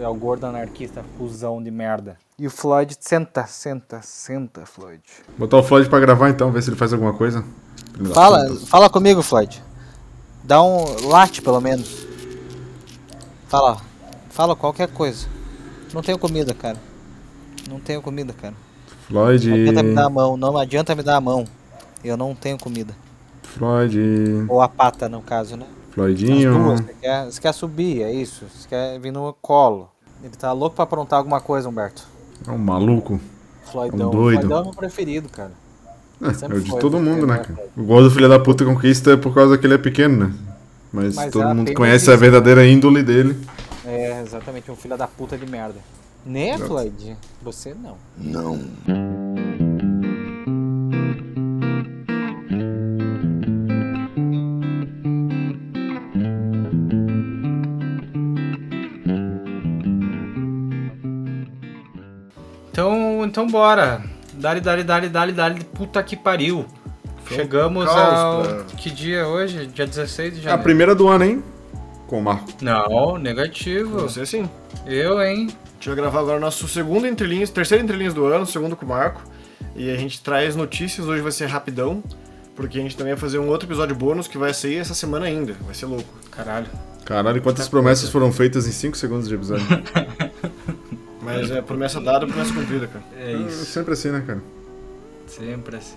É o gordo anarquista, fusão de merda. E o Floyd, senta, senta, senta, Floyd. Botar o Floyd pra gravar então, ver se ele faz alguma coisa. Fala, fala comigo, Floyd. Dá um late, pelo menos. Fala, fala qualquer coisa. Não tenho comida, cara. Não tenho comida, cara. Floyd. Não adianta me dar a mão, não adianta me dar a mão. Eu não tenho comida. Floyd. Ou a pata, no caso, né? As Floydinho. duas. Você quer, você quer subir, é isso. Você quer vir no colo. Ele tá louco pra aprontar alguma coisa, Humberto. É um maluco. Floydão. É um doido. Floydão é meu preferido, cara. É, é o de foi, todo né? mundo, né, cara? Floyd. O gol do filho da puta conquista é por causa que ele é pequeno, né? Mas, Mas todo a mundo conhece é a verdadeira índole dele. É, exatamente, um filho da puta de merda. Né, Floyd? Você não. Então, então bora. Dali, dali, dali, dali, dali, puta que pariu. Chegamos caos ao. pra- Que dia hoje? Dia 16 de É a janeiro. primeira do ano, hein? Com o Marco. Não, negativo. Você sim. Eu, hein? A gente vai gravar agora o nosso segundo entrelinhas, terceiro entrelinhas do ano, segundo com o Marco. E a gente traz notícias, hoje vai ser rapidão, porque a gente também vai fazer um outro episódio bônus que vai sair essa semana ainda. Vai ser louco. Caralho. Caralho, quantas promessas foram feitas em 5 segundos de episódio. Mas é promessa dada, promessa cumprida, cara. É É isso. sempre assim, né, cara? Sempre assim.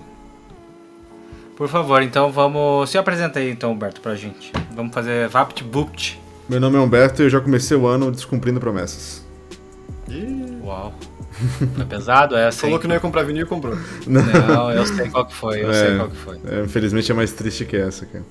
Por favor, então vamos. Se apresenta aí, então, Humberto, pra gente. Vamos fazer Vapt Bupt. Meu nome é Humberto e eu já comecei o ano descumprindo promessas. Ih, Uau. Foi pesado essa, falou que não ia comprar vinil e comprou. Não, eu sei qual que foi, eu É. sei qual que foi. É, infelizmente é mais triste que essa, cara.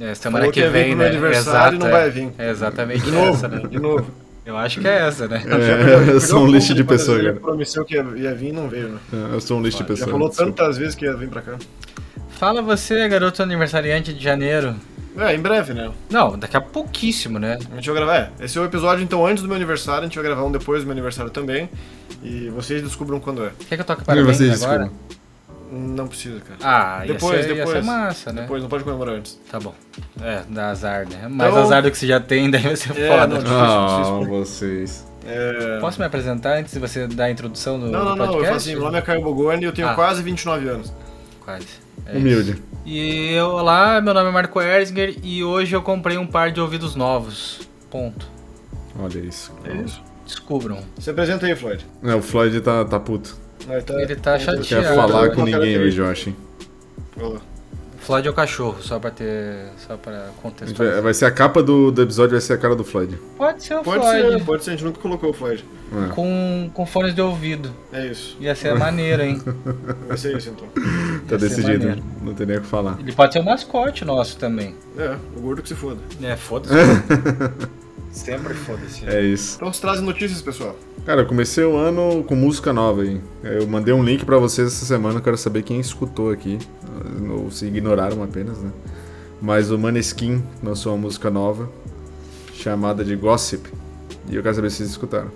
É, semana Falou que, que vem, meu né? aniversário e não é. vai vir. É exatamente De novo, essa, né? de novo. Eu acho que é essa, né? É, eu sou um lixo de pessoa, Ele cara. prometeu que ia, ia vir e não veio, né? É, Eu sou um lixo de Já pessoa. falou desculpa. tantas vezes que ia vir pra cá. Fala você, garoto aniversariante de janeiro. É, em breve, né? Não, daqui a pouquíssimo, né? A gente vai gravar. É, esse é o episódio, então, antes do meu aniversário. A gente vai gravar um depois do meu aniversário também. E vocês descubram quando é. Quer que eu toque parabéns vocês, agora? desculpa. Não precisa, cara. Ah, ia Depois, ser, ia depois. ser massa, né? Depois, não pode comemorar antes. Tá bom. É, dá azar, né? Mais Então- azar do que você já tem, daí vai ser É, foda. não, difícil, Ah, difícil. vocês. É... Posso me apresentar antes de você dar a introdução do, Não, do não, não. Eu podcast? falo assim, meu nome é Caio Bogoni e eu tenho Ah. quase 29 anos. Quase. É Humilde. isso. E eu, olá, meu nome é Marco Erzinger e hoje eu comprei um par de ouvidos novos. Ponto. Olha isso. É isso. Descubram. Se apresenta aí, Floyd. É, o Floyd tá, tá puto. Aí tá- Ele tá Não chateado. quer Tiago, falar eu com não ninguém hoje, eu acho. Floyd é o cachorro, só pra ter. Só pra vai, contextualizar. vai ser a capa do, do episódio, vai ser a cara do Floyd. Pode ser o Pode Floyd. ser, pode ser. A gente nunca colocou o Floyd. É. Com, com fones de ouvido. É isso. Ia ser maneiro, hein? Vai ser isso, então. Tá decidido. maneiro. Não tem nem o que falar. Ele pode ser o mascote nosso também. É, o gordo que se foda. É, foda-se. Sempre foda-se. É isso. Então, se trazem notícias, pessoal. Cara, eu comecei o ano com música nova aí. Eu mandei um link pra vocês essa semana, eu quero saber quem escutou aqui. Ou se ignoraram apenas, né? Mas o Maneskin lançou uma música nova chamada de Gossip. E eu quero saber se vocês escutaram.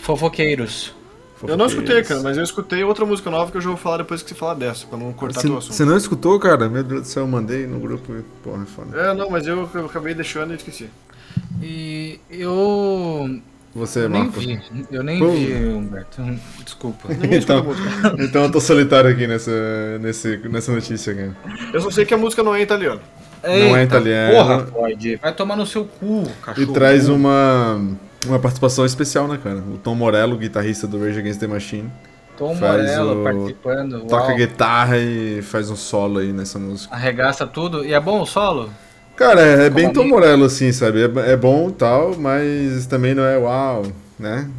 Fofoqueiros. Eu não escutei, Fofoqueiros. cara, mas eu escutei outra música nova que eu já vou falar depois que você falar dessa, pra não cortar teu Você, assunto. você não escutou, cara? Meu Deus do céu, eu mandei no grupo e porra, é foda. É, não, mas eu, eu acabei deixando e esqueci. E eu. Você, eu nem Marco. vi. Eu nem Pô. vi, Humberto. Desculpa. Então, então eu tô solitário aqui nessa, nesse, nessa notícia, cara. Eu só sei que a música não é em italiano. Não é italiano. Porra, Floyd. Vai tomar no seu cu, E cachorro. traz uma, uma participação especial, né, cara? O Tom Morello, guitarrista do Rage Against the Machine, Tom Morello o- participando. toca uau. guitarra e faz um solo aí nessa música. Arregaça tudo. E é bom o solo? Cara, é, é bem Tom. Morello, assim, sabe? É, é bom e tal, mas também não é uau, né?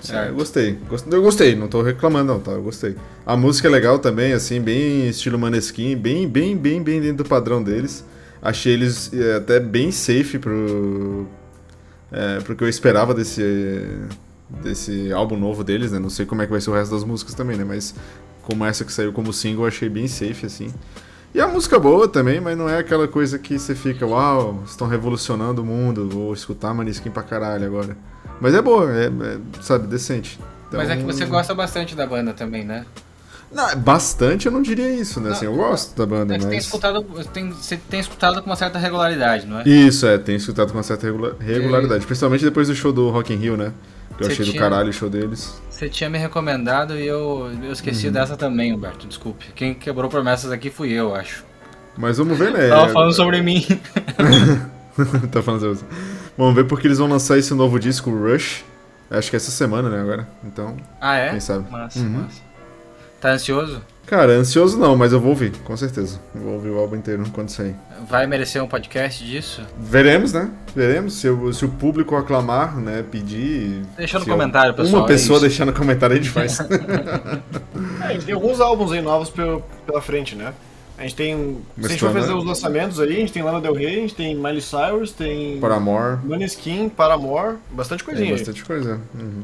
É, Certo. eu gostei. Gost- Eu gostei, não tô reclamando não, tá? Eu gostei. A música é legal também, assim, bem estilo Maneskin, bem, bem, bem, bem dentro do padrão deles. Achei eles é, até bem safe pro, é, pro que eu esperava desse, desse álbum novo deles, né? Não sei como é que vai ser o resto das músicas também, né? Mas como essa que saiu como single, eu achei bem safe, assim. E a música boa também, mas não é aquela coisa que você fica, uau, estão revolucionando o mundo, vou escutar Maneskin pra caralho agora. Mas é boa, é, é, sabe, decente. Mas é que Então- você gosta bastante da banda também, né? Não, bastante eu não diria isso, né? Assim, eu gosto da banda, É você tem mas. escutado, tem, você tem escutado com uma certa regularidade, não é? Isso, é, tem escutado com uma certa regula- regularidade. Principalmente depois do show do Rock in Rio, né? Que eu achei do tinha- caralho o show deles. Você tinha me recomendado e eu, eu esqueci dessa também, Humberto. Desculpe. Quem quebrou promessas aqui fui eu, acho. Mas vamos ver, né? Tava falando sobre mim. tá falando sobre você. Vamos ver porque eles vão lançar esse novo disco, Rush. Acho que é essa semana, né, agora. Então, Ah, é? quem sabe. Massa, Uhum. massa. Tá ansioso? Cara, ansioso não, mas eu vou ouvir, com certeza. Eu vou ouvir o álbum inteiro quando sair. Vai merecer um podcast disso? Veremos, né? Veremos. Se, o- se o público aclamar, né? Pedir. Deixa no comentário, pessoal. Uma é pessoa isso. deixar no comentário a gente faz. É, a gente tem alguns álbuns aí novos pelo- pela frente, né? A gente tem. Mas se a gente for né? fazer os lançamentos aí, a gente tem Lana Del Rey, a gente tem Miley Cyrus, tem. Paramore. Maneskin, Paramore, bastante Tem coisinha aí. bastante coisa. Uhum.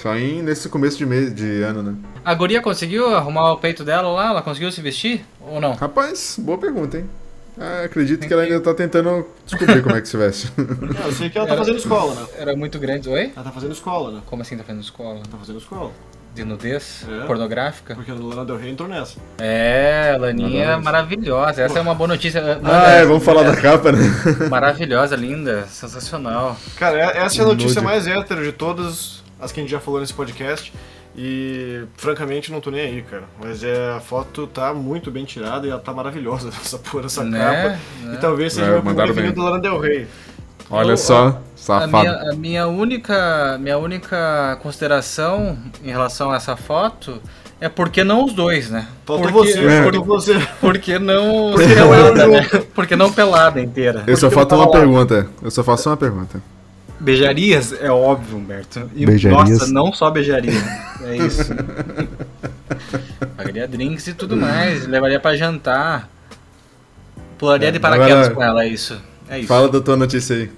Só em, nesse começo de, mês, de ano, né? A guria conseguiu arrumar o peito dela lá? Ela conseguiu se vestir? Ou não? Rapaz, boa pergunta, hein? Ah, acredito que ela ainda tá tentando descobrir como é que se veste. É, eu sei que ela tá fazendo escola, né? Era muito grande. Oi? Ela tá fazendo escola, né? Como assim tá fazendo escola? Tá fazendo escola. De nudez? É. Pornográfica? Porque a Lana Del Rey entrou nessa. É, Laninha Adoro. maravilhosa. Essa é uma boa notícia. ah, é, vamos falar da capa, né? Maravilhosa, linda, sensacional. Cara, é- essa é a notícia Nude. mais hétero de todas as que a gente já falou nesse podcast. E francamente não tô nem aí, cara. Mas é, a foto tá muito bem tirada e ela tá maravilhosa essa porra, essa Né? capa. Né? E talvez seja É, o meu do bem. Lana Del Rey. Olha só, A safado. minha, a minha única, minha única consideração em relação a essa foto é porque não os dois, né? Faltou porque, você, É. faltou você. Porque não pelada, né? Porque não pelada inteira. Eu só Porque falta eu uma pergunta. Eu só faço uma pergunta. Beijarias? É óbvio, Humberto. E, Beijarias? Nossa, não só beijaria. É isso. Pagaria drinks e tudo mais. Levaria pra jantar. Pularia É, de paraquedas agora- com ela, é isso. É isso. Fala da tua notícia aí.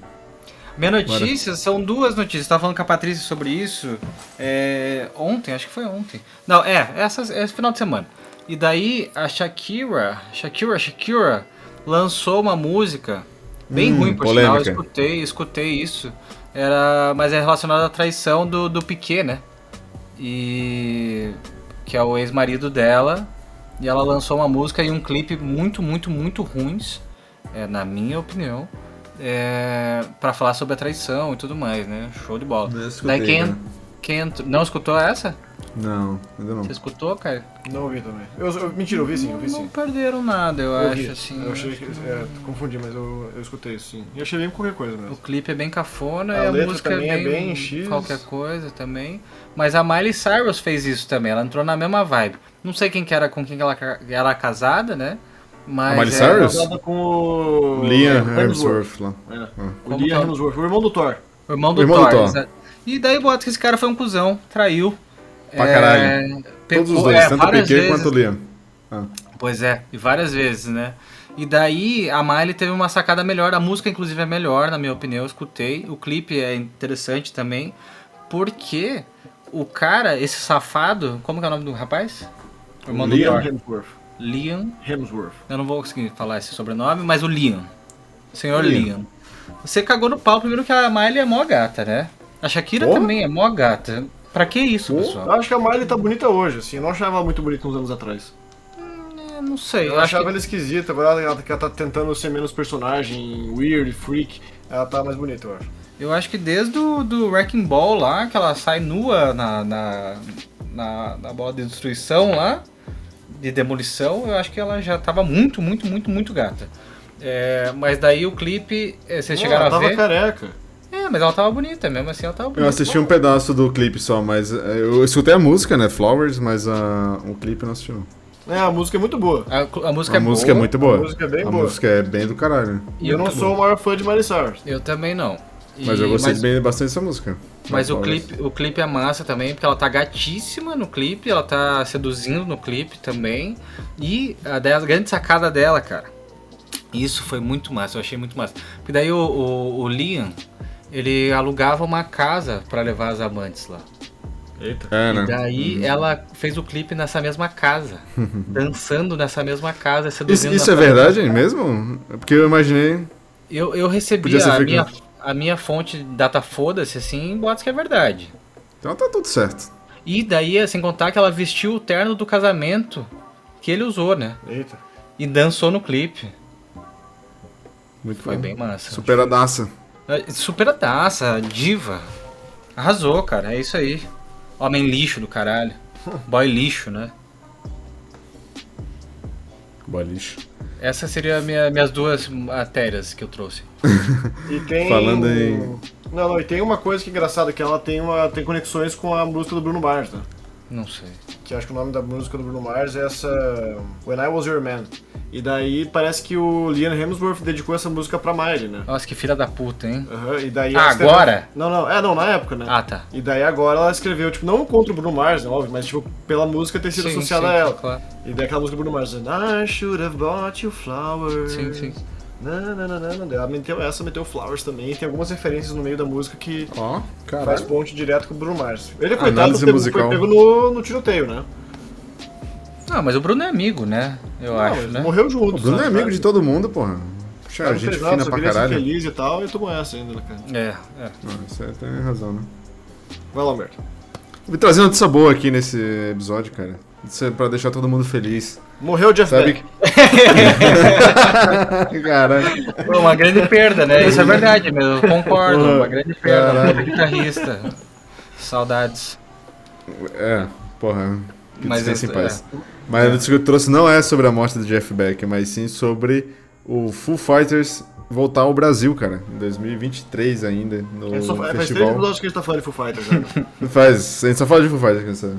Minha notícia são duas notícias. Tava falando com a Patrícia sobre isso é, ontem, acho que foi ontem. Não, é, essa, esse final de semana. E daí a Shakira, Shakira, Shakira lançou uma música bem Hum, ruim, por polêmica. sinal. Eu escutei, escutei isso. Era, mas é relacionado à traição do, do Piquet, né? E que é o ex-marido dela. E ela lançou uma música e um clipe muito, muito, muito ruins, é, na minha opinião, é, para falar sobre a traição e tudo mais, né? Show de bola. Escutei, Daí quem, cara. quem entrou- não escutou essa? Não, ainda não. Você escutou, cara? Não ouvi também. Eu, eu- mentira, eu vi sim, eu vi Não sim. perderam nada, eu, Eu acho, vi. assim. Eu achei que. É, confundi, mas eu, eu escutei isso sim. E achei bem qualquer coisa O mesmo. clipe é bem cafona A e a letra música também é é bem, bem X. qualquer coisa também. Mas a Miley Cyrus fez isso também, ela entrou na mesma vibe. Não sei quem que era com quem que ela era casada, né? Mas A Miley é- Cyrus? Casada com o. Liam Hemsworth lá. É. O Como Liam é? Hemsworth, o irmão do Thor. O irmão do O irmão Thor. do Thor. exato. E daí bota que esse cara foi um cuzão, traiu. Pra caralho. pegou- Todos os dois, é, tanto o Piquet vezes. quanto o Liam. Pois é, e várias vezes, né? E daí a Miley teve uma sacada melhor, a música inclusive é melhor, na minha opinião, eu escutei. O clipe é interessante também, porque o cara, esse safado, como que é o nome do rapaz? O irmão do Liam Thor. Hemsworth. Liam, Hemsworth. eu não vou conseguir falar esse sobrenome, mas o Liam. Senhor Liam. Liam. Você cagou no pau primeiro que a Miley é mó gata, né? A Shakira também é mó gata. Pra que isso, Eu pessoal? acho que a Miley tá bonita hoje, assim. Eu não achava ela muito bonita uns anos atrás. Eu não sei, Eu, eu achava que... ela esquisita, agora ela, que ela tá tentando ser menos personagem, weird, freak. Ela tá mais bonita, eu acho. Eu acho que desde o do Wrecking Ball lá, que ela sai nua na, na, na, na bola de destruição lá, de demolição, eu acho que ela já tava muito, muito, muito, muito gata. É, mas daí o clipe, é, vocês Não, chegaram ela a tava ver? careca. É, mas ela tava bonita, mesmo assim ela tava bonita. Eu assisti um pedaço do clipe só, mas é, eu escutei a música, né? Flowers, mas a, o clipe eu não assisti. É, a música é muito boa. A, a música A é música boa, é muito boa. A música é bem a boa. música é bem do caralho. E eu não sou o maior fã de Miley Cyrus. Eu também não. E- Mas eu gostei mas- bem, bastante dessa música. Mas o clipe, o clipe é massa também, porque ela tá gatíssima no clipe, ela tá seduzindo no clipe também. E a, a grande sacada dela, cara, isso foi muito massa, eu achei muito massa. Porque daí o, o, o Liam, ele alugava uma casa pra levar as amantes lá. Eita. É, né? E daí ela fez o clipe nessa mesma casa, dançando nessa mesma casa, Isso, isso é verdade mesmo? É Porque eu imaginei. Eu, eu recebi a minha, a minha fonte data foda-se assim, em boatos que é verdade. Então tá tudo certo. E daí, sem contar que ela vestiu o terno do casamento que ele usou, né? Eita. E dançou no clipe. Muito Foi bom. bem massa. Superadaça. É, Superadaça, diva. Arrasou, cara. É isso aí. Homem lixo do caralho. Boy lixo, né? Boa lixo. Essas seriam minha, minhas duas matérias que eu trouxe. E tem. Falando em- Não, não, e tem uma coisa que é engraçada, que ela tem, uma, tem conexões com a música do Bruno Mars, né? Não sei. Que acho que o nome da música do Bruno Mars é essa. When I Was Your Man. E daí parece que o Liam Hemsworth dedicou essa música pra Miley, né? Nossa, que filha da puta, hein? Aham, e daí Ah, agora? Não, não, é, não, na época, né? Ah, tá. E daí agora ela escreveu, tipo, não contra o Bruno Mars, né, óbvio, mas tipo, pela música ter sido Sim, associada sim, a ela. claro. E daí aquela música do Bruno Mars, I should have bought you flowers. Sim, sim. Na, na, na, na. Ela meteu essa, meteu Flowers também, e tem algumas referências no meio da música que Ó, faz ponte direto com o Bruno Mars. Ele, coitado, Análise pegou, musical. foi pego no, no tiroteio, né? Não, mas o Bruno é amigo, né? Eu Não, acho, eles né? Morreu O juntos. Bruno né, é amigo de todo mundo, porra. Puxa, não gente fina pra caralho. feliz e tal, e tomou essa ainda, né, cara? É, é. Não, isso aí tem razão, né? Vai lá, Humberto. Vou trazer uma notícia boa aqui nesse episódio, cara. Isso é pra deixar todo mundo feliz. Morreu o Jeff Sabe Beck. que... Caralho. Uma grande perda, né? Isso é verdade mesmo. eu Concordo. Uma grande perda. Caralho. Um guitarrista. Saudades. É, porra. Que Mas descanse em é- paz. Mas a notícia que eu trouxe não é sobre a morte do Jeff Beck, mas sim sobre o Foo Fighters voltar ao Brasil, cara. Em 2023 ainda, no É só- faz três festival. episódios que a gente tá falando de Foo Fighters, né? Faz, a gente só fala de Foo Fighters. cara, sabe?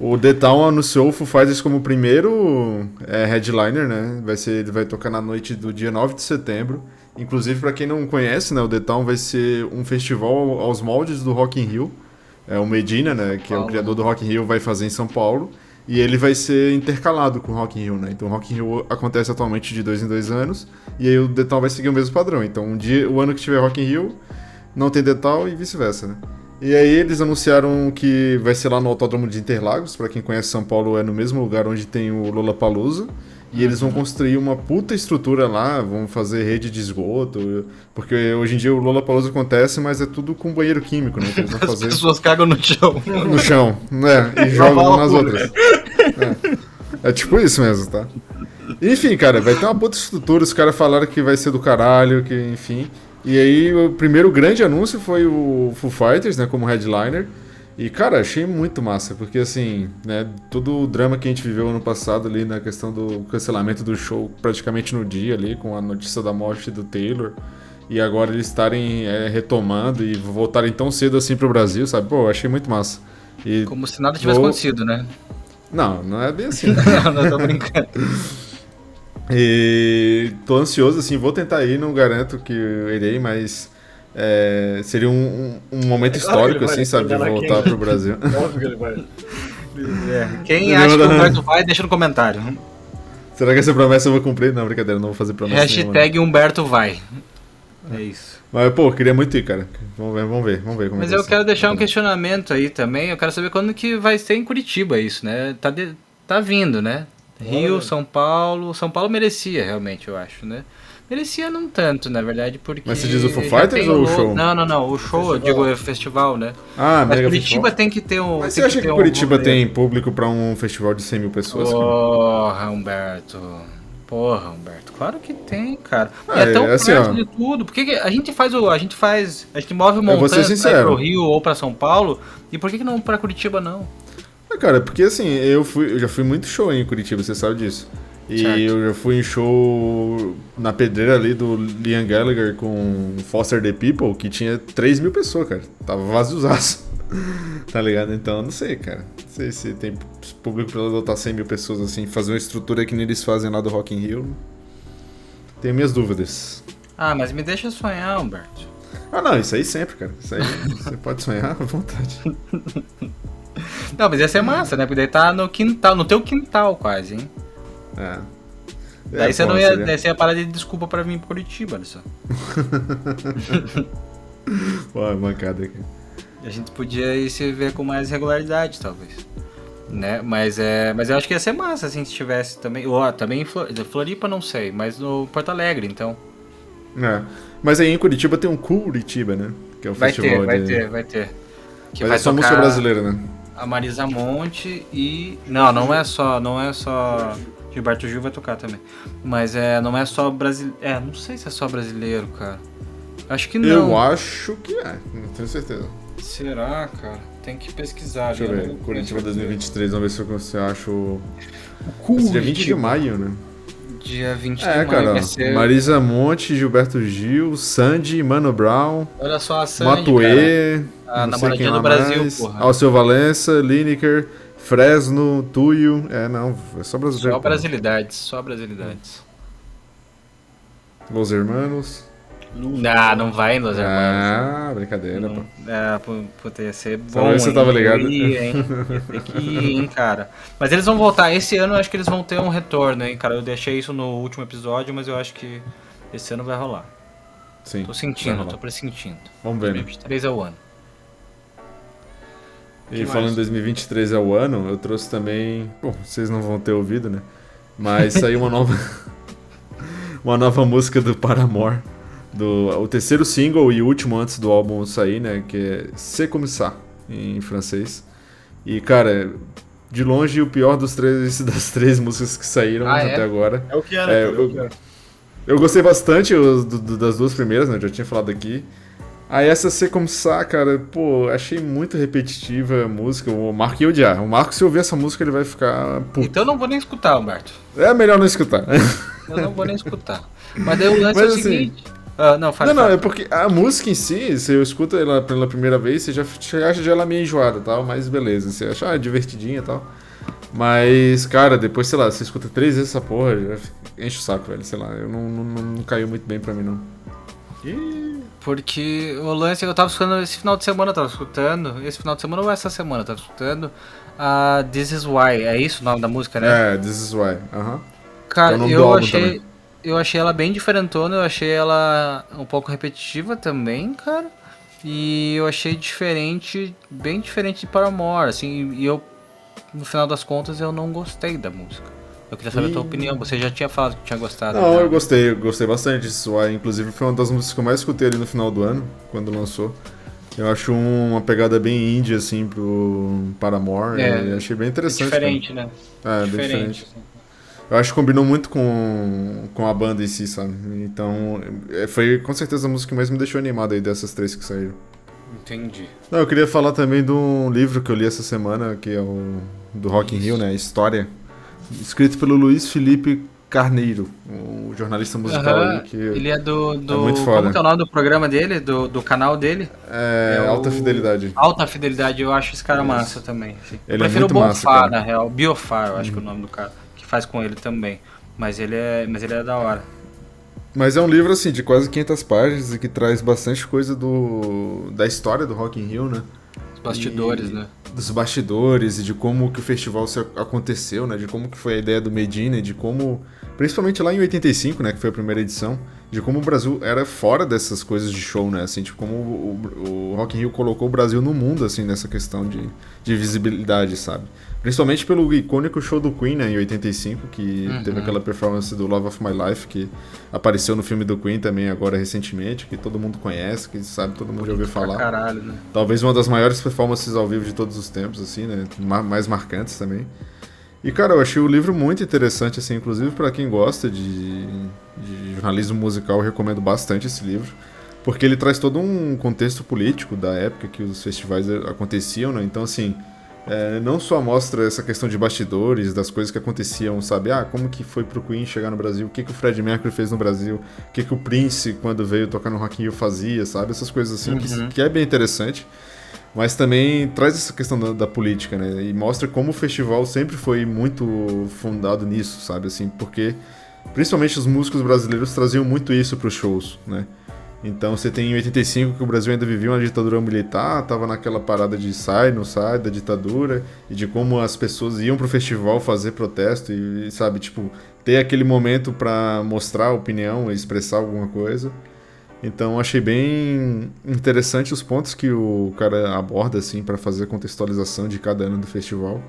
O The Town anunciou o Foo Fighters como primeiro é, headliner, né? Vai ser, ele vai tocar na noite do dia 9 de setembro. Inclusive, pra quem não conhece, né, o The Town vai ser um festival aos moldes do Rock in Rio. É, o Medina, né, que é o criador do Rock in Rio, vai fazer em São Paulo. E ele vai ser intercalado com o Rock in Rio, né? Então o Rock in Rio acontece atualmente de dois em dois anos. E aí o The Town vai seguir o mesmo padrão. Então um dia, o ano que tiver Rock in Rio, não tem The Town e vice-versa, né? E aí eles anunciaram que vai ser lá no Autódromo de Interlagos, pra quem conhece São Paulo é no mesmo lugar onde tem o Lollapalooza. E eles vão construir uma puta estrutura lá, vão fazer rede de esgoto, porque hoje em dia o Lollapalooza acontece, mas é tudo com banheiro químico, né? Eles vão As fazer pessoas cagam no chão. no chão, né? E jogam nas outras. É. É tipo isso mesmo, tá? Enfim, cara, vai ter uma puta estrutura, os caras falaram que vai ser do caralho, que enfim. E aí o primeiro grande anúncio foi o Foo Fighters, né, como headliner. E, cara, achei muito massa, porque assim, né, todo o drama que a gente viveu ano passado ali na questão do cancelamento do show praticamente no dia ali, com a notícia da morte do Taylor. E agora eles estarem é, retomando e voltarem tão cedo assim pro Brasil, sabe? Pô, achei muito massa. E, Como se nada tivesse Vou- acontecido, né? não, não é bem assim. Não, não tô brincando. E tô ansioso, assim, vou tentar ir, não garanto que eu irei, mas é, seria um, um- um momento É histórico, assim, sabe, de quem, voltar pro Brasil. Óbvio que ele vai. Quem Não, acha que o não. Humberto vai, deixa no comentário. Será que essa promessa eu vou cumprir? Não, brincadeira, não vou fazer promessa nenhuma, Hashtag Humberto vai. É isso. não. Mas, pô, eu queria muito ir, cara. Vamos ver, vamos ver, vamos ver como Mas é que eu quero deixar um questionamento aí também. Eu quero saber quando que vai ser em Curitiba isso, né? Tá, de- tá vindo, né? Rio, Olha. São Paulo. São Paulo merecia, realmente, eu acho, né? Merecia não tanto, na verdade, porque. Mas você diz o Foo Fighters ou o show? Não, não, não. O show, eu Festival. digo, é festival, né? Ah, Mas Mega Curitiba Festival. tem que ter um. Mas você acha que um Curitiba rolê. tem público pra um festival de 100 mil pessoas? cara? Porra, Humberto. Porra, Humberto. Claro que tem, cara. Ah, é tão é assim, perto ó. de tudo. Por que que a gente faz o. A gente faz. A gente move montanhas sincero. pro Rio ou pra São Paulo. E por que, que não pra Curitiba, não? Ah, cara, porque assim, eu, fui, eu já fui muito show em Curitiba, você sabe disso. E Certo. eu já fui em show na pedreira ali do Liam Gallagher com Foster the People, que tinha 3 mil pessoas, cara. Tava vaziozaço. tá ligado? Então, eu não sei, cara. Não sei se tem público pra adotar 100 mil pessoas assim, fazer uma estrutura que nem eles fazem lá do Rock in Rio. Tenho minhas dúvidas. Ah, mas me deixa sonhar, Humberto. Ah, não, isso aí sempre, cara. Isso aí você pode sonhar à vontade. Não, mas ia ser massa, né? Porque daí tá no quintal, no teu quintal quase, hein? É. Daí É, você não ia, seria- daí você ia parar de desculpa pra vir pra Curitiba, olha só. Pô, mancada aqui. A gente podia ir se ver com mais regularidade, talvez. Né? Mas é, mas eu acho que ia ser massa assim se tivesse também, ou também em Flor- Floripa não sei, mas no Porto Alegre, então. É. Mas aí em Curitiba tem um Curitiba, né? Que é o Vai festival ter, vai de... ter, vai ter. Que Mas vai é só tocar... música brasileira, né? A Marisa Monte e. Não, não é só. Não é só. Gilberto Gil vai tocar também. Mas é, não é só brasileiro. É, não sei se é só brasileiro, cara. Acho que não. Eu acho que é, não tenho certeza. Será, cara? Tem que pesquisar. Deixa eu ver. não- Curitiba 2023, vamos ver se eu acho. Cu, Esse dia 20 de maio, né? Dia 20 É, de maio cara. ser. Marisa Monte, Gilberto Gil, Sandy, Mano Brown, Olha só a Sandy, cara. Matuê, A não sei namoradinha do Brasil, mais, porra. Alceu Valença, Lineker, Fresno, Tuyo. É, não, é só brasileiro. Só brasilidades, só brasilidades. Los Hermanos. Não, não vai, Los Hermanos. Ah, brincadeira, pô. Não, é, pu- puta, ia ser bom. se você tava ligado. Eu ia, hein? Ia que ir, hein, cara. Mas eles vão voltar. Esse ano eu acho que eles vão ter um retorno, hein, cara. Eu deixei isso no último episódio, mas eu acho que esse ano vai rolar. Sim. Tô sentindo, tô pressentindo. Vamos ver. né? 2023 é o ano. E Que falando mais? em 2023 é o ano, eu trouxe também. Bom, vocês não vão ter ouvido, né? Mas saiu uma nova. uma nova música do Paramore. Do, o terceiro single e último antes do álbum sair, né? Que é C'est comme ça, em francês. E, cara, de longe o pior dos três, das três músicas que saíram Ah, é? até agora. É o que era, É, é eu- que era. Eu gostei bastante do- do- das duas primeiras, né? Eu já tinha falado aqui. Aí essa C como Sá, cara, pô, achei muito repetitiva a música. O Marco ia odiar. O Marco, se ouvir essa música, ele vai ficar puto. Então eu não vou nem escutar, Humberto. É melhor não escutar. Eu não vou nem escutar. Mas daí o lance Mas é o assim- seguinte. Ah, não, fala. não, não, fala. é porque a música em si, se eu escuto ela pela primeira vez, você já você acha já ela meio enjoada e tal, mas beleza. Você acha ah, divertidinha e tal. Mas, cara, depois, sei lá, você escuta três vezes essa porra, já enche o saco, velho. Sei lá, eu não, não, não, não caiu muito bem pra mim, não. Porque o lance, eu tava escutando esse final de semana, eu tava escutando. Esse final de semana ou essa semana, eu tava escutando. A This Is Why, é isso o nome da música, né? É, This Is Why. Aham. Cara, é o nome do eu álbum achei. Eu achei ela bem diferentona, eu achei ela um pouco repetitiva também, cara. E eu achei diferente, bem diferente de Paramore, assim, e eu, no final das contas, eu não gostei da música. Eu queria saber a tua Ih. opinião, você já tinha falado que tinha gostado. Não, né? eu gostei, eu gostei bastante disso. Inclusive foi uma das músicas que eu mais escutei ali no final do ano, quando lançou. Eu acho um- uma pegada bem indie, assim, pro Paramore. É, e achei bem É interessante. diferente, né? cara. É, bem diferente. assim. Eu acho que combinou muito com, com a banda em si, sabe? Então, é, foi com certeza a música que mais me deixou animado aí dessas três que saíram. Entendi. Não, eu queria falar também de um livro que eu li essa semana, que é o do Rock in Rio, né? História. Escrito pelo Luiz Felipe Carneiro, um jornalista musical aí que Ele é do. do muito foda. Como que é o nome do programa dele? Do, do canal dele? é, é o- alta fidelidade. Alta Fidelidade, eu acho esse cara Isso. massa também. assim. Ele é eu prefiro muito o massa, Bonfá, cara. na real. Biofar, eu acho que é o nome do cara. Faz com ele também. Mas ele é, mas ele é da hora. Mas é um livro assim de quase 500 páginas e que traz bastante coisa do da história do Rock in Rio, né? Os bastidores, E- né? Dos bastidores e de como que o festival se aconteceu, né? De como que foi a ideia do Medina, de como principalmente lá em 85, né, que foi a primeira edição, de como o Brasil era fora dessas coisas de show, né? Assim, tipo como o, o Rock in Rio colocou o Brasil no mundo assim nessa questão de, de visibilidade, sabe? Principalmente pelo icônico show do Queen, né, em 85, que Uhum. teve aquela performance do Love of My Life, que apareceu no filme do Queen também agora recentemente, que todo mundo conhece, que sabe, todo mundo já ouviu falar. caralho, né? Talvez uma das maiores performances ao vivo de todos os tempos, assim, né? Ma- Mais marcantes também. E, cara, eu achei o livro muito interessante, assim, inclusive para quem gosta de, de jornalismo musical, eu recomendo bastante esse livro. Porque ele traz todo um contexto político da época que os festivais eh, aconteciam, né? Então, assim, é, não só mostra essa questão de bastidores, das coisas que aconteciam, sabe? Ah, como que foi pro Queen chegar no Brasil, o que, que o Fred Mercury fez no Brasil, o que, que o Prince, quando veio tocar no Rock in Rio, fazia, sabe? Essas coisas assim, que- Uhum. que é bem interessante mas também traz essa questão da, da política, né? E mostra como o festival sempre foi muito fundado nisso, sabe? Assim, porque principalmente os músicos brasileiros traziam muito isso para os shows, né? Então você tem em 85 que o Brasil ainda vivia uma ditadura militar, tava naquela parada de sai, não sai da ditadura, e de como as pessoas iam pro festival fazer protesto e, sabe, tipo, ter aquele momento para mostrar opinião e expressar alguma coisa. Então achei bem interessante os pontos que o cara aborda assim para fazer a contextualização de cada ano do festival.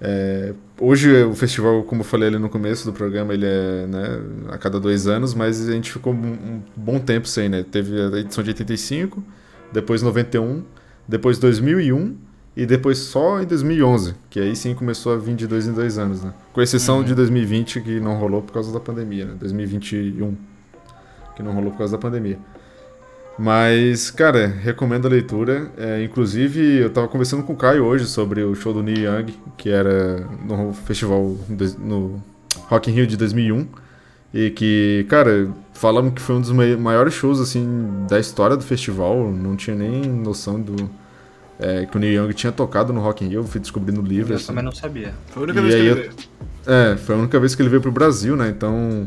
É, hoje o festival, como eu falei ali no começo do programa, ele é né, a cada dois anos, mas a gente ficou um, um bom tempo sem, né? Teve a edição de 85, depois 91, depois 2001 e e depois só em 2011, que aí sim começou a vir de dois em dois anos, né? Com exceção de 2020, que não rolou por causa da pandemia, né? 2021, que não rolou por causa da pandemia. Mas, cara, recomendo a leitura. É, inclusive, eu tava conversando com o Caio hoje sobre o show do Neil Young, que era no festival no Rock in Rio de 2001. E que, cara, falaram que foi um dos maiores shows, assim, da história do festival. Não tinha nem noção do... É, que o Neil Young tinha tocado no Rock in Rio, eu fui descobrindo no livro. Eu assim. também não sabia. Foi a única e vez que ele veio. É, foi a única vez que ele veio pro Brasil, né? Então,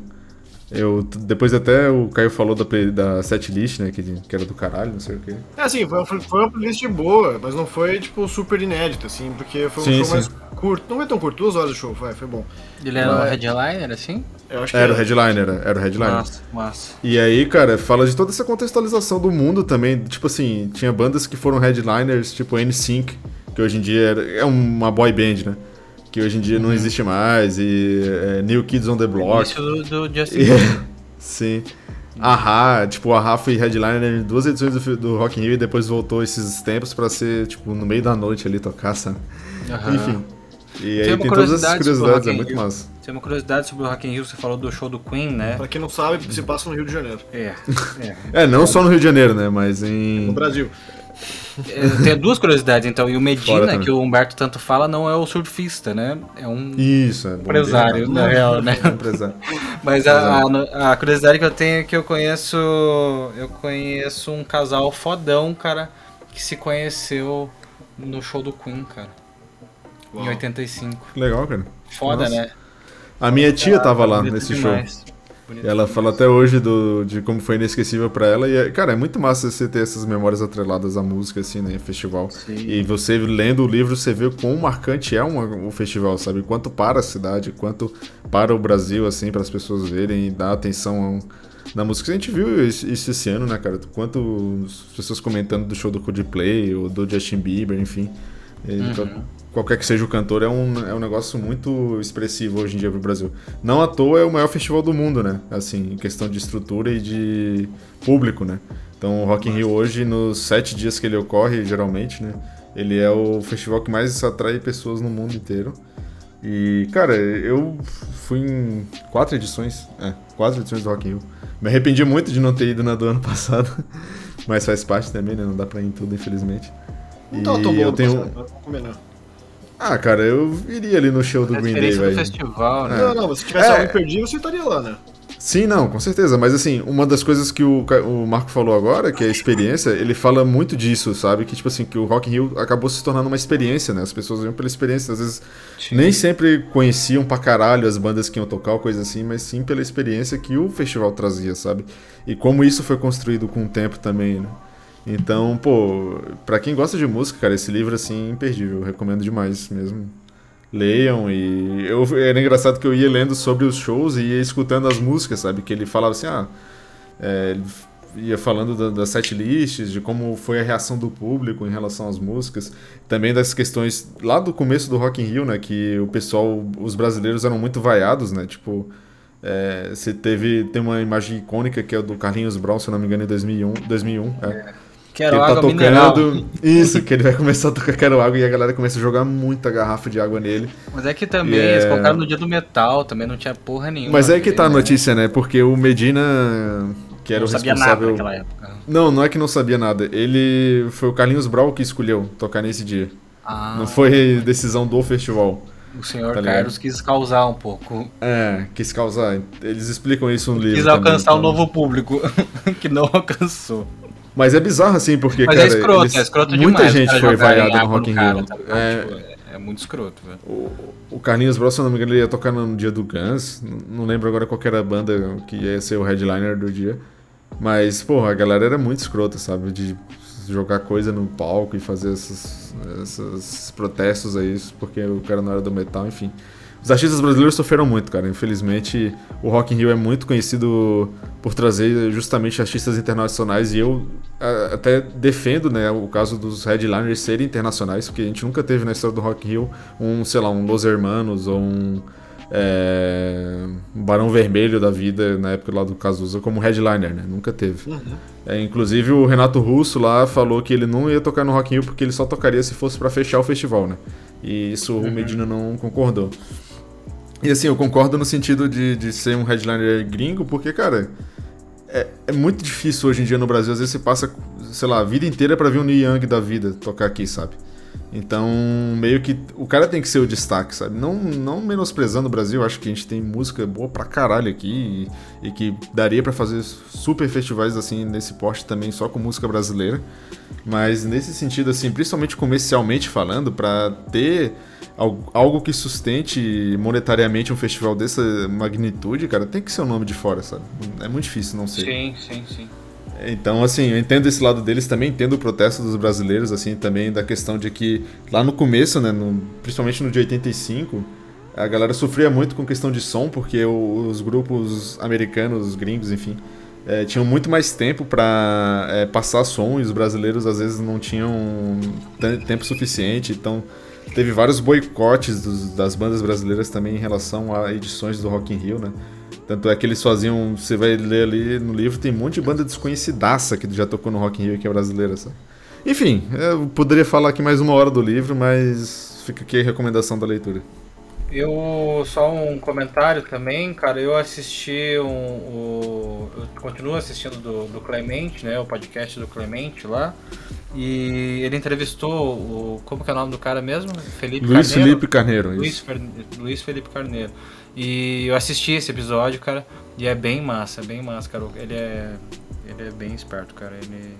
eu, depois até o Caio falou da, play, da setlist, né? Que, que era do caralho, não sei o quê. É assim, foi, foi uma playlist boa, mas não foi, tipo, super inédita, assim, porque foi um Sim, show sim. mais curto. Não foi tão curto, duas horas de show, foi, foi bom. Ele era Mas- headliner, assim? Eu acho que Era o é- headliner, era o headliner. Massa, massa. E aí, cara, fala de toda essa contextualização do mundo também. Tipo assim, tinha bandas que foram headliners, tipo NSYNC, que hoje em dia era- é uma boy band, né? Que hoje em dia não existe mais, e é, New Kids on the Block. Isso do, do Justin E- Bieber. Sim. Ahá, tipo, o Ahá foi headliner em duas edições do, do Rock in Rio e depois voltou esses tempos pra ser, tipo, no meio da noite ali tocar, sabe? Aham. Enfim. E Tem aí uma tem todas essas curiosidade sobre o curiosidades, Rock é in muito Rio. massa. Tem uma curiosidade sobre o Rock in Rio, você falou do show do Queen, né? Pra quem não sabe, se passa no Rio de Janeiro, É, é. É, não só no Rio de Janeiro, né? Mas no em. Brasil. Eu tenho duas curiosidades, então. E o Medina, que o Humberto tanto fala, não é o surfista, né? É um Isso, é. empresário, dia, na real, né? É um empresário. Mas a, a- a curiosidade que eu tenho é que eu conheço. Eu conheço um casal fodão, cara, que se conheceu no show do Queen, cara. Uau. Em 85. Legal, cara. Foda, Nossa. né? A minha tia tava lá nesse show. demais. E ela fala até hoje do, de como foi inesquecível pra ela. E, é- cara, é muito massa você ter essas memórias atreladas à música, assim, né? Festival. Sim. E você lendo o livro, você vê quão marcante é um, um festival, sabe? Quanto para a cidade, quanto para o Brasil, assim, para as pessoas verem e dar atenção na música. A gente viu isso, esse ano, né, cara? Quanto as pessoas comentando do show do Coldplay ou do Justin Bieber, enfim. Qual- Qualquer que seja o cantor, é um, é um negócio muito expressivo hoje em dia pro Brasil. Não à toa é o maior festival do mundo, né? Assim, em questão de estrutura e de público, né? Então o Rock in Rio hoje, nos sete dias que ele ocorre, geralmente, né? Ele é o festival que mais atrai pessoas no mundo inteiro. E, cara, eu fui em quatro edições. É, quatro edições do Rock in Rio. Me arrependi muito de não ter ido na do ano passado. Mas faz parte também, né? Não dá pra ir em tudo, infelizmente. Não tava tão bom eu no tenho. passado, vamos combinar. Ah, cara, eu iria ali no show do A Green Day, velho. festival, né? Não, não, mas se tivesse É. algo imperdível, você estaria lá, né? Sim, não, com certeza. Mas assim, uma das coisas que o, o Marco falou agora, que é a experiência, ele fala muito disso, sabe? Que, tipo assim, que o Rock in Rio acabou se tornando uma experiência, né? As pessoas iam pela experiência. Às vezes nem sempre conheciam pra caralho as bandas que iam tocar ou coisa assim, mas sim pela experiência que o festival trazia, sabe? E como isso foi construído com o tempo também, né? Então, pô, pra quem gosta de música, cara, esse livro, assim, é imperdível. Eu recomendo demais mesmo. Leiam e eu era engraçado que eu ia lendo sobre os shows e ia escutando as músicas, sabe? Que ele falava assim, ah, é, ia falando da- das set lists, de como foi a reação do público em relação às músicas, também das questões lá do começo do Rock in Rio, né? Que o pessoal, os brasileiros eram muito vaiados, né? Tipo, é, você teve tem uma imagem icônica que é do Carlinhos Brown, se não me engano, em 2001, 2001 é. Quero ele tá água mineral. tocando. Isso, que ele vai começar a tocar Quero Água e a galera começa a jogar muita garrafa de água nele. Mas é que também, é- eles colocaram no dia do metal, também não tinha porra nenhuma. Mas é que tá a né? notícia, né? Porque o Medina, que era Não o sabia nada responsável. naquela época. Não, não é que não sabia nada. Ele foi o Carlinhos Brau que escolheu tocar nesse dia. Ah, Não foi decisão do festival. o senhor tá? Carlos quis causar um pouco. É, quis causar. Eles explicam isso no livro. Quis também, alcançar um então. novo público, que não alcançou. Mas é bizarro assim, porque, Mas cara, é escroto, eles- é escroto muita demais. os gente foi vaiada no Rock in Rio. tá? É, Tipo, é- é muito escroto, velho. O, o Carlinhos Brown, se não me engano, ele ia tocar no dia do Guns. Não lembro agora qual era a banda que ia ser o headliner do dia. Mas, porra, a galera era muito escrota, sabe? De jogar coisa no palco e fazer esses, esses protestos aí, porque o cara não era do metal, enfim. Os artistas brasileiros sofreram muito, cara. Infelizmente, o Rock in Rio é muito conhecido por trazer justamente artistas internacionais e eu a- até defendo, né, o caso dos headliners serem internacionais, porque a gente nunca teve na história do Rock in Rio um, sei lá, um Los Hermanos ou um é, Barão Vermelho da vida, na época lá do Cazuza, como headliner, né? Nunca teve. Uhum. É, inclusive o Renato Russo lá falou que ele não ia tocar no Rock in Rio porque ele só tocaria se fosse para fechar o festival, né? E isso o Medina não concordou. E assim, eu concordo no sentido de, de ser um headliner gringo, porque, cara, é, é muito difícil hoje em dia no Brasil. Às vezes você passa, sei lá, a vida inteira para ver o Neil Young da vida tocar aqui, sabe? Então, meio que o cara tem que ser o destaque, sabe? Não, não menosprezando o Brasil, acho que a gente tem música boa pra caralho aqui e, e que daria para fazer super festivais assim nesse porte também só com música brasileira. Mas nesse sentido assim, principalmente comercialmente falando, para ter algo que sustente monetariamente um festival dessa magnitude, cara, tem que ser o um nome de fora, sabe? É muito difícil não ser. Sim, sim, sim. Então, assim, eu entendo esse lado deles também, entendo o protesto dos brasileiros, assim, também da questão de que lá no começo, né, no, principalmente no de 85, a galera sofria muito com questão de som, porque os grupos americanos, gringos, enfim, é, tinham muito mais tempo para é, passar som e os brasileiros às vezes não tinham tempo suficiente, então teve vários boicotes dos, das bandas brasileiras também em relação a edições do Rock in Rio, né? Tanto é que eles faziam. Você vai ler ali no livro, tem um monte de banda desconhecidaça que já tocou no Rock in Rio que é brasileira, sabe? Enfim, eu poderia falar aqui mais uma hora do livro, mas fica aqui a recomendação da leitura. Eu só um comentário também, cara. Eu assisti um, o, eu continuo assistindo do, do Clemente, né? O podcast do Clemente lá. E ele entrevistou o. Como que é o nome do cara mesmo? Felipe Luiz Carneiro. Felipe Carneiro. Luiz, Luiz Felipe Carneiro. E eu assisti esse episódio, cara, e é bem massa, é bem massa, cara. Ele é. Ele é bem esperto, cara. Ele,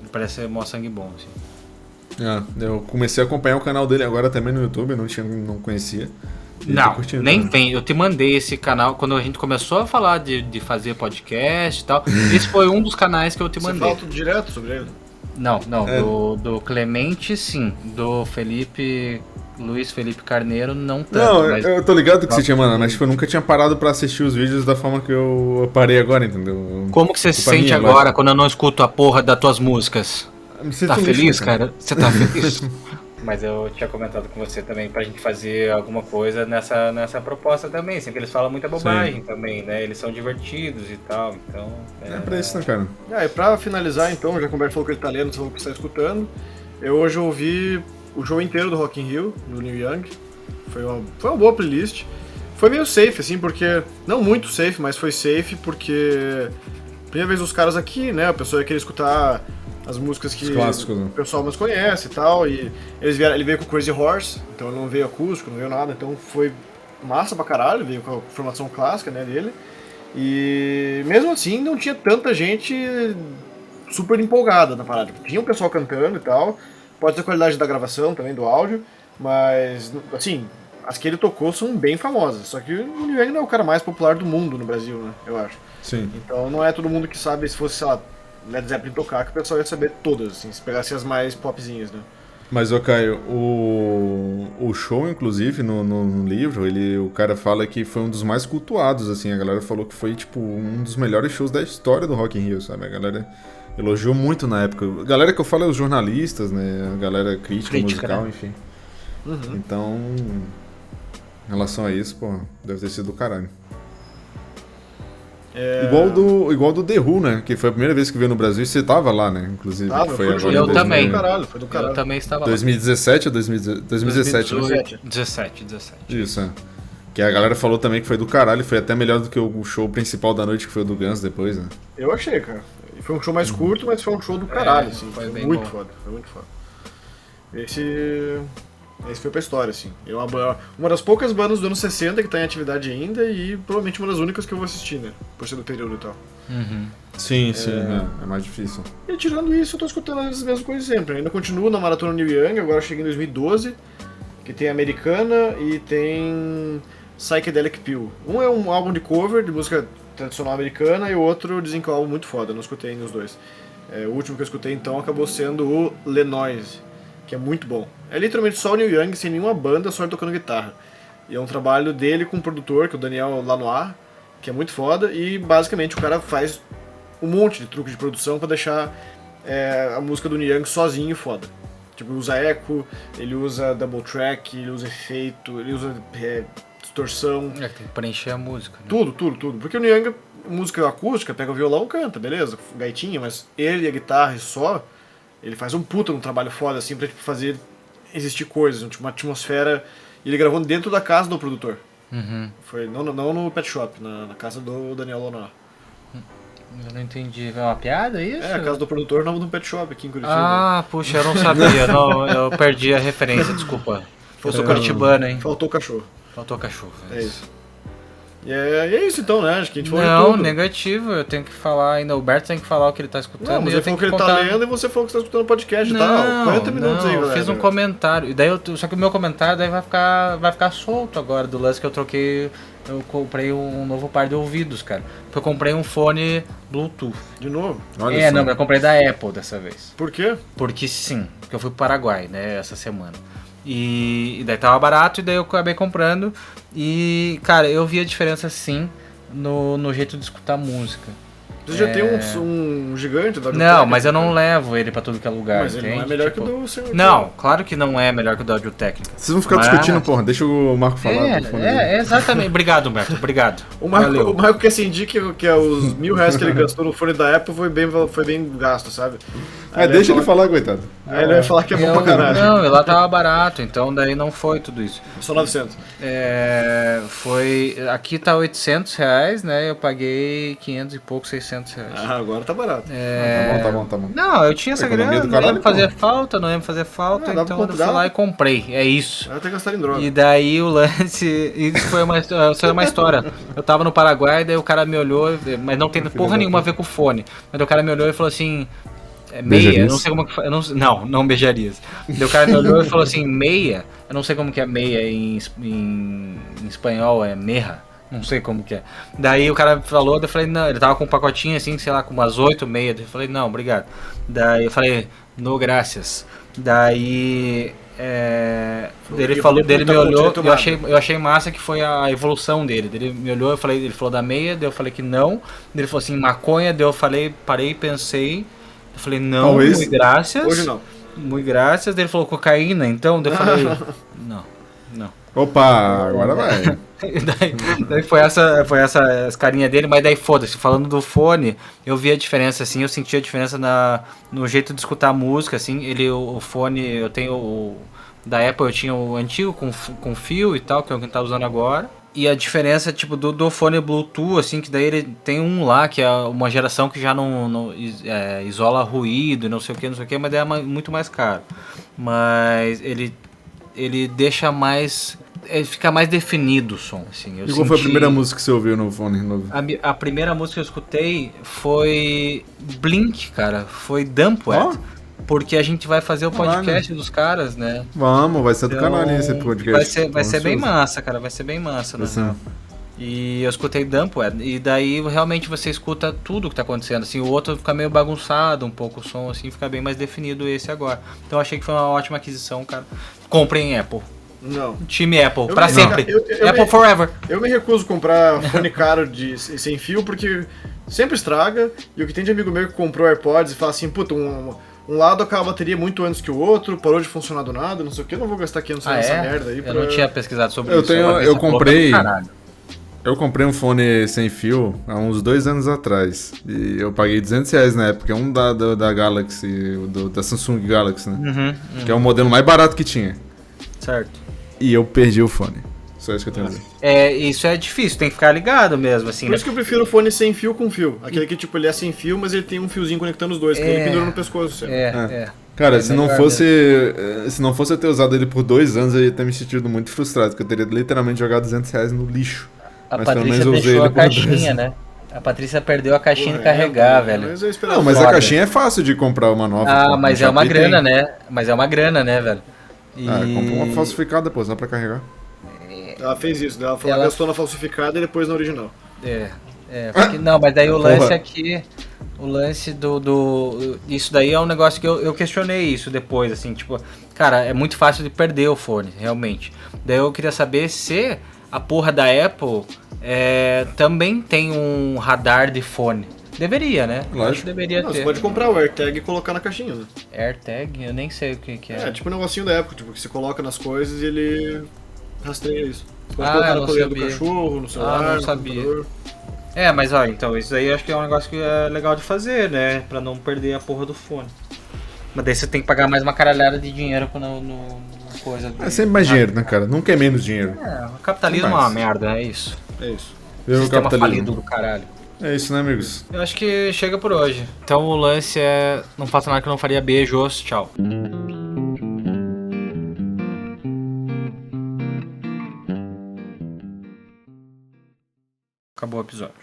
ele parece mó sangue bom, assim. Ah, eu comecei a acompanhar o canal dele agora também no YouTube, não, tinha, não conhecia. Não, nem vem. Eu te mandei esse canal quando a gente começou a falar de, de fazer podcast e tal. esse foi um dos canais que eu te mandei. Você fala tudo direto sobre ele? Não, não. É. Do, do Clemente, sim. Do Felipe Luiz Felipe Carneiro, não tanto. Não, mas... eu tô ligado que você tinha mandado, mas tipo, eu nunca tinha parado pra assistir os vídeos da forma que eu parei agora, entendeu? Como que você se sente agora quando eu não escuto a porra das tuas músicas? Tá feliz, cara? Você tá feliz? Mas eu tinha comentado com você também pra gente fazer alguma coisa nessa, nessa proposta também. Sempre eles falam muita bobagem Sim. também, né? Eles são divertidos e tal, então... É, é pra isso, né, cara? É, e pra finalizar, então, já que o Humberto falou que ele tá lendo, você falou que está escutando, eu hoje ouvi o show inteiro do Rock in Rio, do New Young. Foi uma, foi uma boa playlist. Foi meio safe, assim, porque. Não muito safe, mas foi safe porque. Primeira vez os caras aqui, né? A pessoa ia querer escutar as músicas que clássicos, né? o pessoal mais conhece e tal. E eles vieram, ele veio com Crazy Horse, então não veio acústico, não veio nada, então foi massa pra caralho, veio com a formação clássica né, dele. E mesmo assim não tinha tanta gente super empolgada na parada. Tinha um pessoal cantando e tal, Pode ser a qualidade da gravação também, do áudio, mas, assim, as que ele tocou são bem famosas. Só que o Young não é o cara mais popular do mundo no Brasil, né? Eu acho. Sim. Então não é todo mundo que sabe, se fosse, sei lá, Led Zeppelin tocar, que o pessoal ia saber todas, assim, se pegasse as mais popzinhas, né? Mas, ô Caio, o, o show, inclusive, no, no, no, livro, ele, o cara fala que foi um dos mais cultuados, assim, a galera falou que foi, tipo, um dos melhores shows da história do Rock in Rio, sabe? A galera elogiou muito na época. A galera que eu falo é os jornalistas, né? A galera crítica, crítica musical, né? enfim. Uhum. Então, em relação a isso, pô, deve ter sido do caralho. É... Igual do igual do The Who, né? Que foi a primeira vez que veio no Brasil e você tava lá, né? Inclusive. Tava, foi, foi agora. Eu também. Foi do caralho, foi do caralho. Eu também estava 2017 ou 2017? 2017, 2017, 17, 17. Isso, é. Que a galera falou também que foi do caralho, foi até melhor do que o show principal da noite, que foi o do Guns depois, né? Eu achei, cara. Foi um show mais curto, mas foi um show do caralho, é, assim. Foi, foi muito bom. foda, foi muito foda. Esse. Esse foi pra história, assim. Eu, uma das poucas bandas do ano 60 que tá em atividade ainda e provavelmente uma das únicas que eu vou assistir, né? Por ser do período e tal. Uhum. Sim, é... sim, é, é, mais difícil. E tirando isso, eu tô escutando as mesmas coisas sempre. Eu ainda continuo na Maratona New Young, agora eu cheguei em 2012, que tem Americana e tem Psychedelic Pill. Um é um álbum de cover de música tradicional americana e o outro dizem que é um álbum muito foda, eu não escutei ainda os dois. É, o último que eu escutei então acabou sendo o Lenoise, que é muito bom. É literalmente só o Neil Young sem nenhuma banda, só ele tocando guitarra. E é um trabalho dele com um produtor, que é o Daniel Lanois, que é muito foda, e basicamente o cara faz um monte de truque de produção para deixar é, a música do Neil Young sozinho foda. Tipo, ele usa eco, ele usa double track, ele usa efeito, ele usa é, distorção, É, tem que preencher a música. Né? tudo, tudo, tudo. Porque o Nyanga, música acústica, pega o violão, canta, beleza, gaitinha, mas ele e a guitarra e só, ele faz um puta um trabalho foda, assim, pra tipo, fazer existir coisas, uma atmosfera. E ele gravou dentro da casa do produtor. Uhum. Foi não, no- não no pet shop, na, na casa do Daniel Lonar. Eu não entendi. É uma piada isso? É, a casa do produtor não no pet shop aqui em Curitiba. Ah, puxa, eu não sabia. não, eu perdi a referência, desculpa. Eu sou curitibano, hein? Faltou o cachorro. Faltou cachorro. É isso. E é, é isso então, né? Acho que a gente falou Não, negativo. Eu tenho que falar ainda. O Berto tem que falar o que ele tá escutando. Não, mas ele eu tenho falou que ele contar... tá lendo e você falou que você tá escutando o podcast e Não, tal. 40 minutos não, aí, eu galera. fiz um comentário. E daí eu, só que o meu comentário daí vai ficar, vai ficar solto agora do lance que eu troquei. Eu comprei um novo par de ouvidos, cara. Porque eu comprei um fone Bluetooth. De novo. Olha é, só. não, eu comprei da Apple dessa vez. Por quê? Porque sim, porque eu fui pro Paraguai, né, essa semana. E, e daí tava barato e daí eu acabei comprando. E, cara, eu vi a diferença sim no, no jeito de escutar música. Você já tem um, um gigante da É. Não, mas eu não levo ele pra tudo que é lugar, Mas ele não é entende? melhor Tipo, que o do senhor. Não, claro que não é melhor que o do Audio Técnica. Vocês vão ficar Mas- discutindo, porra. Deixa o Marco falar É, é, exatamente. Obrigado, Humberto. Obrigado. O Marco, Valeu. o Marco quer sentir que, que é os mil reais que ele gastou no fone da Apple foi bem, foi bem gasto, sabe? Ah, deixa ele falar, coitado. Aí ele vai falar que é bom Eu- pra caralho. não, lá tava barato, então daí não foi tudo isso. Só 900. É, foi. Aqui tá 800 reais, né? Eu paguei 500 e pouco, 600 reais. Ah, agora tá barato. É, Tá bom, tá bom, tá bom. Não, eu tinha essa grana, não ia me fazer pô. falta, não ia me fazer falta, Ah, então eu fui lá e comprei. É isso. Que gastar em droga. E daí o lance. Isso foi uma, isso foi uma história. Eu tava no Paraguai, daí o cara me olhou, mas não tem porra nenhuma a ver com o fone. Mas o cara me olhou e falou assim. É meia, eu não sei como que fa- eu não, não, não beijarias. Daí o cara me olhou e falou assim, meia, eu não sei como que é meia em, em, em espanhol, é merra. Não sei como que é. Daí o cara falou, eu falei, não, ele tava com um pacotinho assim, sei lá, com umas oito meias. Eu falei, não, obrigado. Daí eu falei, no graças. Daí é, Falou ele falou, dele me olhou, eu achei, eu achei massa que foi a evolução dele. Ele me olhou, eu falei, ele falou da meia, daí eu falei que não. Ele falou assim, maconha, daí eu falei, parei, pensei. Eu falei, não, Talvez. muito graças. Hoje não. Muito graças. Daí ele falou cocaína, então, daí eu falei, não, não. Opa, agora vai. daí, daí foi essa, foi essa as carinha dele, mas daí foda-se. Falando do fone, eu vi a diferença, assim, eu senti a diferença na, no jeito de escutar a música, assim. Ele, o, o fone, eu tenho o. Da Apple eu tinha o antigo com, com fio e tal, que é o que tá usando agora. E a diferença, tipo, do, do fone Bluetooth, assim, que daí ele tem um lá, que é uma geração que já não, não é, isola ruído não sei o que, não sei o que, mas daí é muito mais caro. Mas ele, ele deixa mais. Ele fica mais definido o som, assim. Eu E qual foi a primeira música que você ouviu no fone novo? a, a primeira música que eu escutei foi Blink, cara. Foi Dumpwet. Ó. Porque a gente vai fazer o Caralho. podcast dos caras, né? Vamos, vai ser do Então, canal esse podcast. Vai ser, vai ser bem massa, cara. Vai ser bem massa, né? Ser. E eu escutei Dumpwet. E daí realmente você escuta tudo que tá acontecendo. Assim, o outro fica meio bagunçado um pouco o som, assim, fica bem mais definido esse agora. Então eu achei que foi uma ótima aquisição, cara. Comprem Apple. Não. Time Apple, Eu pra me- sempre. eu- eu Apple me- Forever. Eu me recuso a comprar fone caro de, sem fio porque sempre estraga. E o que tem de amigo meu que comprou AirPods e fala assim, puta, um, um lado acaba a bateria muito antes que o outro, parou de funcionar do nada, não sei o que, eu não vou gastar 500 Ah, reais nessa é? merda aí. Eu pra- não tinha pesquisado sobre Eu isso. tenho- eu comprei-. Eu comprei um fone sem fio há uns dois anos atrás. E eu paguei 200 reais na época. É um da, da, da Galaxy, do- da Samsung Galaxy, né? Uhum, Que é o modelo mais barato que tinha. certo. E eu perdi o fone. Só isso que eu tenho a dizer. É, isso é difícil, tem que ficar ligado mesmo, assim. Por né? isso que eu prefiro o fone sem fio com fio. Aquele que, tipo, ele é sem fio, mas ele tem um fiozinho conectando os dois, que É. ele pendura no pescoço. sempre. É, É. é. Cara, É se não fosse. Se não fosse eu ter usado ele por dois anos, eu ia ter me sentido muito frustrado, porque eu teria literalmente jogado 200 reais no lixo. A Mas pelo Patrícia menos eu usei a por dois. caixinha, né? A Patrícia perdeu a caixinha de Porra, carregar, é, velho. Mas. Não, mas Foda. a caixinha é fácil de comprar uma nova. Ah, pô. mas é uma grana, tem. né? Mas é uma grana, né, velho? E... Ah, compra uma falsificada, pô, só pra carregar. Ela fez isso, ela falou Ela- gastou na falsificada e depois na original. É, é, porque, não, mas daí o lance Porra. aqui, o lance do, do, isso daí é um negócio que eu, eu questionei isso depois, assim, tipo, cara, é muito fácil de perder o fone, realmente. Daí eu queria saber se a porra da Apple é, também tem um radar de fone. Deveria, né? Eu Lógico. Acho que deveria Não, ter. você pode comprar o AirTag e colocar na caixinha, né? AirTag, eu nem sei o que, que é. É, tipo um negocinho da Apple, tipo, que você coloca nas coisas e ele rastreia isso. Você pode Ah, colocar eu na coleira do cachorro, no celular, Ah, não no sabia. computador. É, mas ó, então, isso aí eu acho que é um negócio que é legal de fazer, né? Pra não perder a porra do fone. Mas daí você tem que pagar mais uma caralhada de dinheiro no, no, no coisa. É sempre mais dinheiro, né, cara? Nunca é menos dinheiro. É, o capitalismo é uma merda, é isso. É isso. O Sistema falido capitalismo? do caralho. É isso, né, amigos? Eu acho que chega por hoje. Então o lance é. Não faça nada que eu não faria. Beijos, tchau. Acabou o episódio.